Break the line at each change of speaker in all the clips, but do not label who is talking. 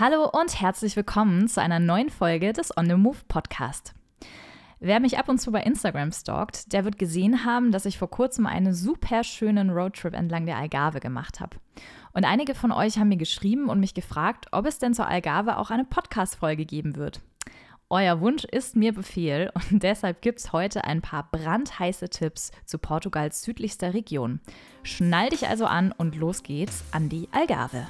Hallo und herzlich willkommen zu einer neuen Folge des On the Move Podcast. Wer mich ab und zu bei Instagram stalkt, der wird gesehen haben, dass ich vor kurzem einen super schönen Roadtrip entlang der Algarve gemacht habe. Und einige von euch haben mir geschrieben und mich gefragt, ob es denn zur Algarve auch eine Podcast-Folge geben wird. Euer Wunsch ist mir Befehl und deshalb gibt es heute ein paar brandheiße Tipps zu Portugals südlichster Region. Schnall dich also an und los geht's an die Algarve.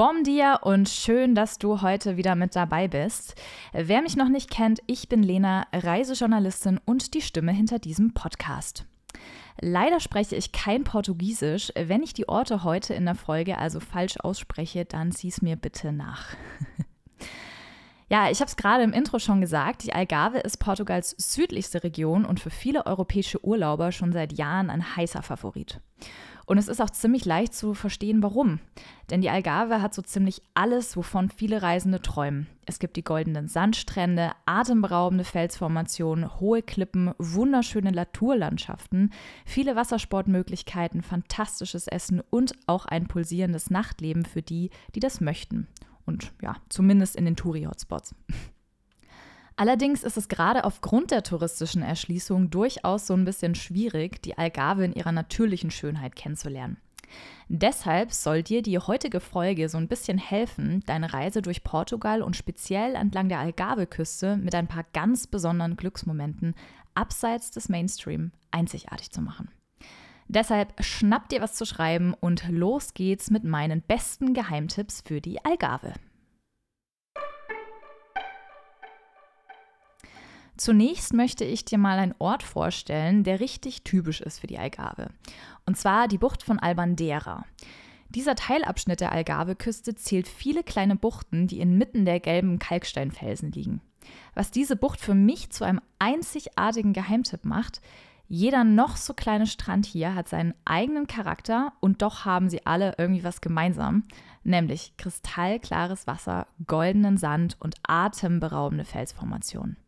Bom dia und schön, dass du heute wieder mit dabei bist. Wer mich noch nicht kennt, ich bin Lena, Reisejournalistin und die Stimme hinter diesem Podcast. Leider spreche ich kein Portugiesisch. Wenn ich die Orte heute in der Folge also falsch ausspreche, dann sieh's mir bitte nach. Ja, ich habe es gerade im Intro schon gesagt, die Algarve ist Portugals südlichste Region und für viele europäische Urlauber schon seit Jahren ein heißer Favorit. Und es ist auch ziemlich leicht zu verstehen, warum. Denn die Algarve hat so ziemlich alles, wovon viele Reisende träumen. Es gibt die goldenen Sandstrände, atemberaubende Felsformationen, hohe Klippen, wunderschöne Naturlandschaften, viele Wassersportmöglichkeiten, fantastisches Essen und auch ein pulsierendes Nachtleben für die, die das möchten. Und ja, zumindest in den Touri-Hotspots. Allerdings ist es gerade aufgrund der touristischen Erschließung durchaus so ein bisschen schwierig, die Algarve in ihrer natürlichen Schönheit kennenzulernen. Deshalb soll dir die heutige Folge so ein bisschen helfen, deine Reise durch Portugal und speziell entlang der Algarve-Küste mit ein paar ganz besonderen Glücksmomenten abseits des Mainstream einzigartig zu machen. Deshalb schnapp dir was zu schreiben und los geht's mit meinen besten Geheimtipps für die Algarve. Zunächst möchte ich dir mal einen Ort vorstellen, der richtig typisch ist für die Algarve. Und zwar die Bucht von Albandera. Dieser Teilabschnitt der Algarve-Küste zählt viele kleine Buchten, die inmitten der gelben Kalksteinfelsen liegen. Was diese Bucht für mich zu einem einzigartigen Geheimtipp macht, jeder noch so kleine Strand hier hat seinen eigenen Charakter und doch haben sie alle irgendwie was gemeinsam, nämlich kristallklares Wasser, goldenen Sand und atemberaubende Felsformationen.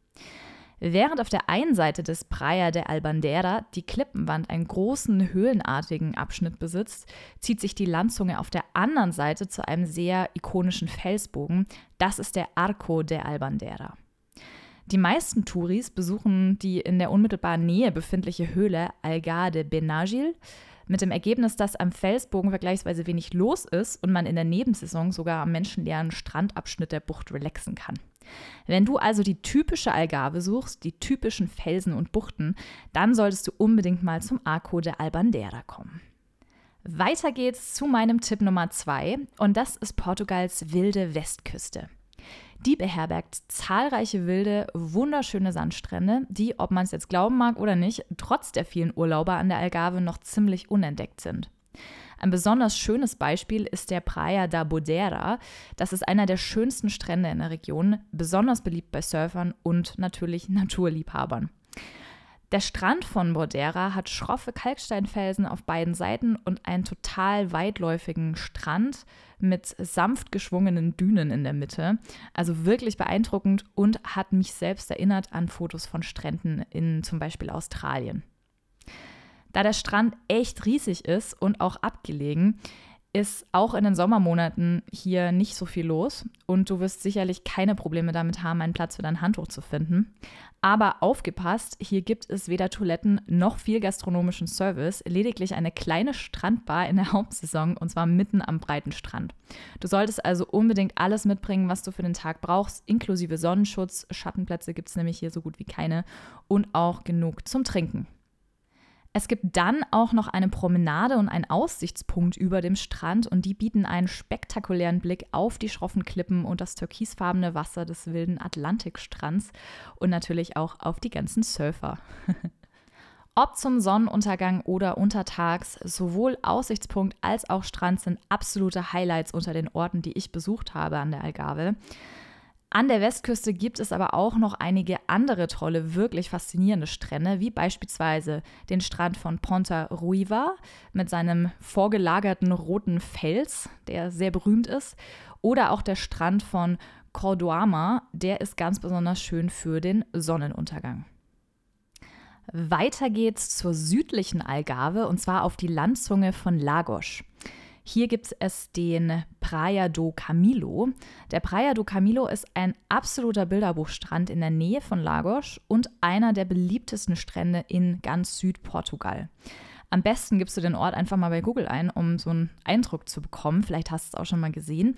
Während auf der einen Seite des Praia de Albandera die Klippenwand einen großen höhlenartigen Abschnitt besitzt, zieht sich die Landzunge auf der anderen Seite zu einem sehr ikonischen Felsbogen. Das ist der Arco de Albandera. Die meisten Touris besuchen die in der unmittelbaren Nähe befindliche Höhle Algar de Benagil, mit dem Ergebnis, dass am Felsbogen vergleichsweise wenig los ist und man in der Nebensaison sogar am menschenleeren Strandabschnitt der Bucht relaxen kann. Wenn du also die typische Algarve suchst, die typischen Felsen und Buchten, dann solltest du unbedingt mal zum Arco de Albandera kommen. Weiter geht's zu meinem Tipp Nummer zwei und das ist Portugals wilde Westküste. Die beherbergt zahlreiche wilde, wunderschöne Sandstrände, die, ob man es jetzt glauben mag oder nicht, trotz der vielen Urlauber an der Algarve noch ziemlich unentdeckt sind. Ein besonders schönes Beispiel ist der Praia da Bodera. Das ist einer der schönsten Strände in der Region, besonders beliebt bei Surfern und natürlich Naturliebhabern. Der Strand von Bordera hat schroffe Kalksteinfelsen auf beiden Seiten und einen total weitläufigen Strand mit sanft geschwungenen Dünen in der Mitte. Also wirklich beeindruckend und hat mich selbst erinnert an Fotos von Stränden in zum Beispiel Australien. Da der Strand echt riesig ist und auch abgelegen, ist auch in den Sommermonaten hier nicht so viel los und du wirst sicherlich keine Probleme damit haben, einen Platz für dein Handtuch zu finden. Aber aufgepasst, hier gibt es weder Toiletten noch viel gastronomischen Service, lediglich eine kleine Strandbar in der Hauptsaison und zwar mitten am breiten Strand. Du solltest also unbedingt alles mitbringen, was du für den Tag brauchst, inklusive Sonnenschutz. Schattenplätze gibt es nämlich hier so gut wie keine und auch genug zum Trinken. Es gibt dann auch noch eine Promenade und einen Aussichtspunkt über dem Strand und die bieten einen spektakulären Blick auf die schroffen Klippen und das türkisfarbene Wasser des wilden Atlantikstrands und natürlich auch auf die ganzen Surfer. Ob zum Sonnenuntergang oder untertags, sowohl Aussichtspunkt als auch Strand sind absolute Highlights unter den Orten, die ich besucht habe an der Algarve. An der Westküste gibt es aber auch noch einige andere tolle, wirklich faszinierende Strände, wie beispielsweise den Strand von Ponta Ruiva mit seinem vorgelagerten roten Fels, der sehr berühmt ist, oder auch der Strand von Cordoama, der ist ganz besonders schön für den Sonnenuntergang. Weiter geht's zur südlichen Algarve und zwar auf die Landzunge von Lagos. Hier gibt es den Praia do Camilo. Der Praia do Camilo ist ein absoluter Bilderbuchstrand in der Nähe von Lagos und einer der beliebtesten Strände in ganz Südportugal. Am besten gibst du den Ort einfach mal bei Google ein, um so einen Eindruck zu bekommen. Vielleicht hast du es auch schon mal gesehen.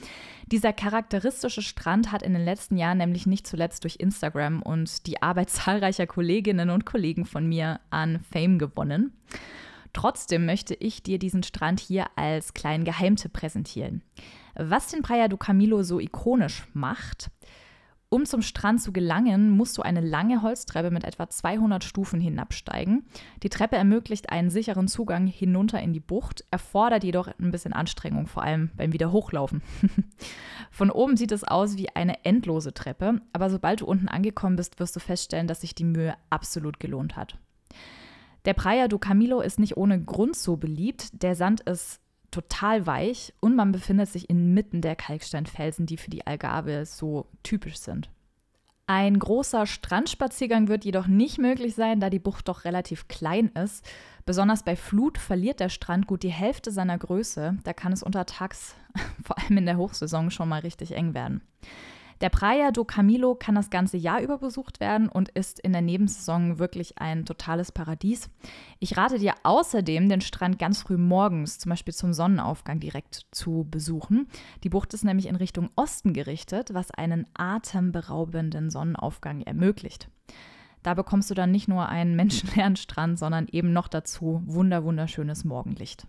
Dieser charakteristische Strand hat in den letzten Jahren nämlich nicht zuletzt durch Instagram und die Arbeit zahlreicher Kolleginnen und Kollegen von mir an Fame gewonnen. Trotzdem möchte ich dir diesen Strand hier als kleinen Geheimtipp präsentieren. Was den Praia do Camilo so ikonisch macht, um zum Strand zu gelangen, musst du eine lange Holztreppe mit etwa 200 Stufen hinabsteigen. Die Treppe ermöglicht einen sicheren Zugang hinunter in die Bucht, erfordert jedoch ein bisschen Anstrengung, vor allem beim Wiederhochlaufen. Von oben sieht es aus wie eine endlose Treppe, aber sobald du unten angekommen bist, wirst du feststellen, dass sich die Mühe absolut gelohnt hat. Der Praia do Camilo ist nicht ohne Grund so beliebt. Der Sand ist total weich und man befindet sich inmitten der Kalksteinfelsen, die für die Algarve so typisch sind. Ein großer Strandspaziergang wird jedoch nicht möglich sein, da die Bucht doch relativ klein ist. Besonders bei Flut verliert der Strand gut die Hälfte seiner Größe. Da kann es untertags, vor allem in der Hochsaison, schon mal richtig eng werden. Der Praia do Camilo kann das ganze Jahr über besucht werden und ist in der Nebensaison wirklich ein totales Paradies. Ich rate dir außerdem, den Strand ganz früh morgens, zum Beispiel zum Sonnenaufgang, direkt zu besuchen. Die Bucht ist nämlich in Richtung Osten gerichtet, was einen atemberaubenden Sonnenaufgang ermöglicht. Da bekommst du dann nicht nur einen menschenleeren Strand, sondern eben noch dazu wunder wunderschönes Morgenlicht.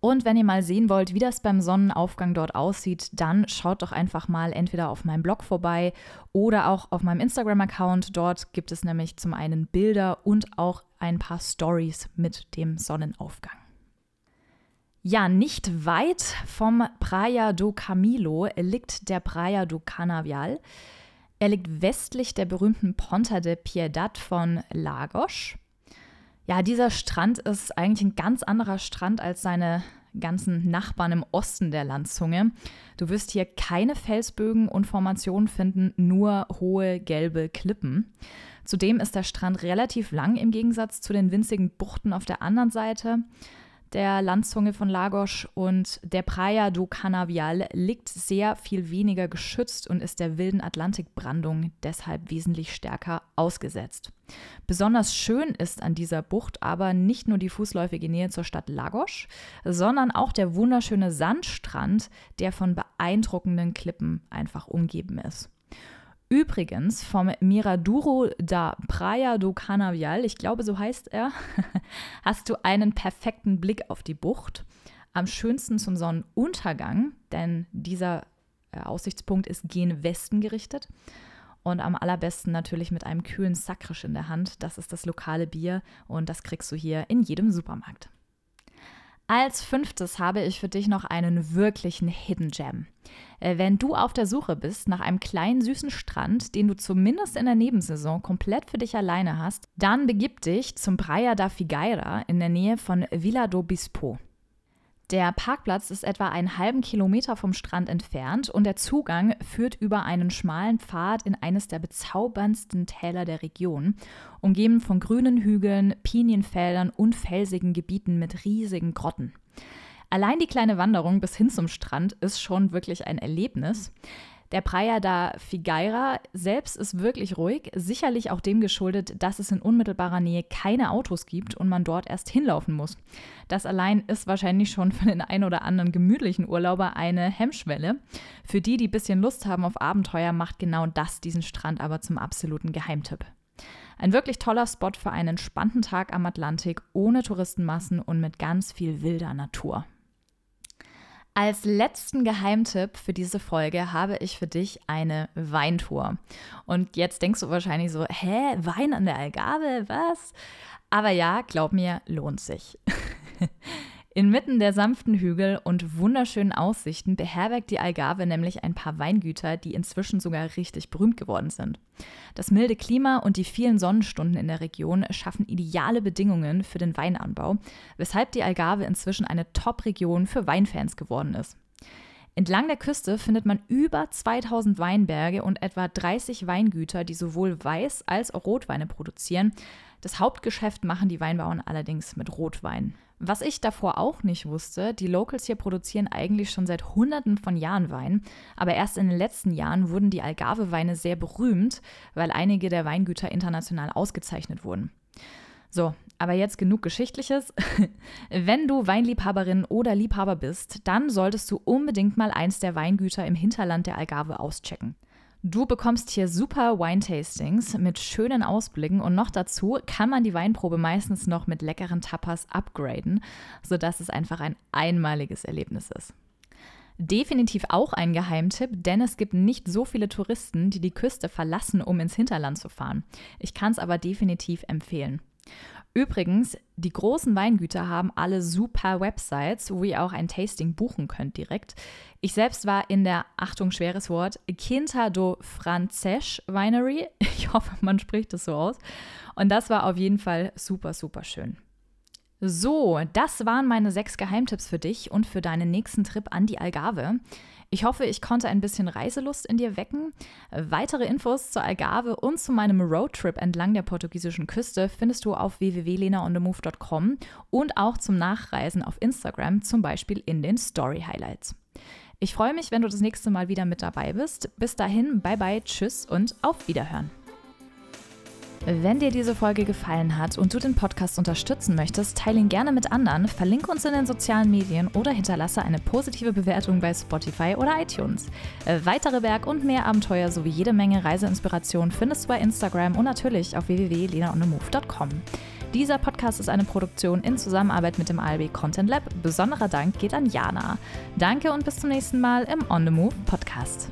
Und wenn ihr mal sehen wollt, wie das beim Sonnenaufgang dort aussieht, dann schaut doch einfach mal entweder auf meinem Blog vorbei oder auch auf meinem Instagram-Account. Dort gibt es nämlich zum einen Bilder und auch ein paar Stories mit dem Sonnenaufgang. Ja, nicht weit vom Praia do Camilo liegt der Praia do Canavial. Er liegt westlich der berühmten Ponta de Piedad von Lagos. Ja, dieser Strand ist eigentlich ein ganz anderer Strand als seine ganzen Nachbarn im Osten der Landzunge. Du wirst hier keine Felsbögen und Formationen finden, nur hohe gelbe Klippen. Zudem ist der Strand relativ lang im Gegensatz zu den winzigen Buchten auf der anderen Seite der Landzunge von Lagos und der Praia do Canavial liegt sehr viel weniger geschützt und ist der wilden Atlantikbrandung deshalb wesentlich stärker ausgesetzt. Besonders schön ist an dieser Bucht aber nicht nur die fußläufige Nähe zur Stadt Lagos, sondern auch der wunderschöne Sandstrand, der von beeindruckenden Klippen einfach umgeben ist. Übrigens vom Miraduro da Praia do Canavial, ich glaube, so heißt er, hast du einen perfekten Blick auf die Bucht. Am schönsten zum Sonnenuntergang, denn dieser äh, Aussichtspunkt ist gen Westen gerichtet. Und am allerbesten natürlich mit einem kühlen Sakrisch in der Hand. Das ist das lokale Bier und das kriegst du hier in jedem Supermarkt. Als fünftes habe ich für dich noch einen wirklichen Hidden Gem. Äh, wenn du auf der Suche bist nach einem kleinen süßen Strand, den du zumindest in der Nebensaison komplett für dich alleine hast, dann begib dich zum Praia da Figueira in der Nähe von Villa do Bispo. Der Parkplatz ist etwa einen halben Kilometer vom Strand entfernt und der Zugang führt über einen schmalen Pfad in eines der bezauberndsten Täler der Region, umgeben von grünen Hügeln, Pinienfeldern und felsigen Gebieten mit riesigen Grotten. Allein die kleine Wanderung bis hin zum Strand ist schon wirklich ein Erlebnis. Der Praia da Figueira selbst ist wirklich ruhig, sicherlich auch dem geschuldet, dass es in unmittelbarer Nähe keine Autos gibt und man dort erst hinlaufen muss. Das allein ist wahrscheinlich schon für den ein oder anderen gemütlichen Urlauber eine Hemmschwelle. Für die, die ein bisschen Lust haben auf Abenteuer, macht genau das diesen Strand aber zum absoluten Geheimtipp. Ein wirklich toller Spot für einen entspannten Tag am Atlantik ohne Touristenmassen und mit ganz viel wilder Natur. Als letzten Geheimtipp für diese Folge habe ich für dich eine Weintour. Und jetzt denkst du wahrscheinlich so, hä, Wein an der Algarve, was? Aber ja, glaub mir, lohnt sich. Inmitten der sanften Hügel und wunderschönen Aussichten beherbergt die Algarve nämlich ein paar Weingüter, die inzwischen sogar richtig berühmt geworden sind. Das milde Klima und die vielen Sonnenstunden in der Region schaffen ideale Bedingungen für den Weinanbau, weshalb die Algarve inzwischen eine Top-Region für Weinfans geworden ist. Entlang der Küste findet man über 2000 Weinberge und etwa 30 Weingüter, die sowohl Weiß- als auch Rotweine produzieren. Das Hauptgeschäft machen die Weinbauern allerdings mit Rotwein. Was ich davor auch nicht wusste, die Locals hier produzieren eigentlich schon seit Hunderten von Jahren Wein, aber erst in den letzten Jahren wurden die Algarve-Weine sehr berühmt, weil einige der Weingüter international ausgezeichnet wurden. So, aber jetzt genug Geschichtliches. Wenn du Weinliebhaberin oder Liebhaber bist, dann solltest du unbedingt mal eins der Weingüter im Hinterland der Algarve auschecken. Du bekommst hier super Wine-Tastings mit schönen Ausblicken und noch dazu kann man die Weinprobe meistens noch mit leckeren Tapas upgraden, sodass es einfach ein einmaliges Erlebnis ist. Definitiv auch ein Geheimtipp, denn es gibt nicht so viele Touristen, die die Küste verlassen, um ins Hinterland zu fahren. Ich kann es aber definitiv empfehlen. Übrigens, die großen Weingüter haben alle super Websites, wo ihr auch ein Tasting buchen könnt direkt. Ich selbst war in der, Achtung, schweres Wort, Quinta do Francesch Winery. Ich hoffe, man spricht das so aus. Und das war auf jeden Fall super, super schön. So, das waren meine sechs Geheimtipps für dich und für deinen nächsten Trip an die Algarve. Ich hoffe, ich konnte ein bisschen Reiselust in dir wecken. Weitere Infos zur Algarve und zu meinem Roadtrip entlang der portugiesischen Küste findest du auf www.lenaonthemove.com und auch zum Nachreisen auf Instagram, zum Beispiel in den Story Highlights. Ich freue mich, wenn du das nächste Mal wieder mit dabei bist. Bis dahin, bye bye, tschüss und auf Wiederhören. Wenn dir diese Folge gefallen hat und du den Podcast unterstützen möchtest, teile ihn gerne mit anderen, verlinke uns in den sozialen Medien oder hinterlasse eine positive Bewertung bei Spotify oder iTunes. Äh, weitere Berg- und mehr Abenteuer sowie jede Menge Reiseinspiration findest du bei Instagram und natürlich auf www.lenaonemove.com. Dieser Podcast ist eine Produktion in Zusammenarbeit mit dem ALB Content Lab. Besonderer Dank geht an Jana. Danke und bis zum nächsten Mal im On the Move Podcast.